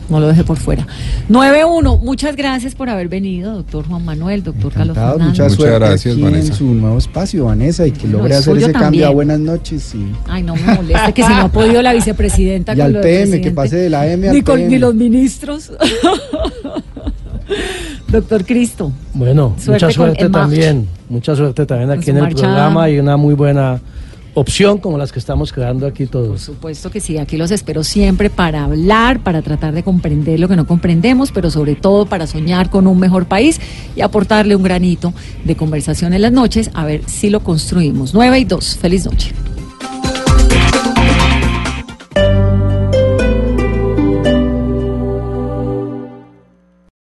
No lo dejé por fuera. 9-1. Muchas gracias por haber venido, doctor Juan Manuel, doctor Carlos Fernández. Muchas gracias, aquí Vanessa. en su nuevo espacio, Vanessa, y que Bueno, logre hacer ese cambio a buenas noches. Y, Ay, no me moleste que si no ha podido la vicepresidenta Y con al PM, que pase de la M al ni, con- PM. ni los ministros. Doctor Cristo. Bueno, Suerte mucha suerte también, mucha suerte también aquí en el marcha. programa y una muy buena opción como las que estamos creando aquí Por todos. supuesto que sí, aquí los espero siempre para hablar, para tratar de comprender lo que no comprendemos, pero sobre todo para soñar con un mejor país y aportarle un granito de conversación en las noches, a ver si lo construimos. 9 y 2. Feliz noche.